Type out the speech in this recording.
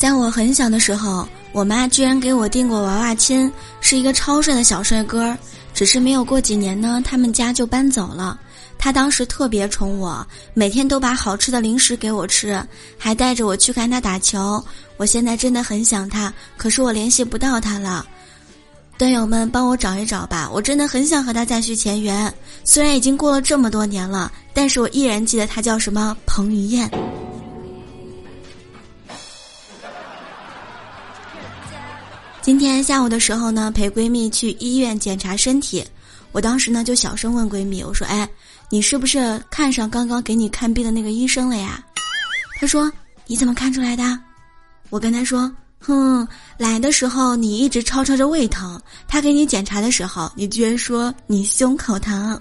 在我很小的时候，我妈居然给我订过娃娃亲，是一个超帅的小帅哥。只是没有过几年呢，他们家就搬走了。他当时特别宠我，每天都把好吃的零食给我吃，还带着我去看他打球。我现在真的很想他，可是我联系不到他了。段友们，帮我找一找吧！我真的很想和他再续前缘。虽然已经过了这么多年了，但是我依然记得他叫什么彭于晏。今天下午的时候呢，陪闺蜜去医院检查身体，我当时呢就小声问闺蜜：“我说，哎，你是不是看上刚刚给你看病的那个医生了呀？”她说：“你怎么看出来的？”我跟她说：“哼，来的时候你一直吵吵着胃疼，他给你检查的时候，你居然说你胸口疼。”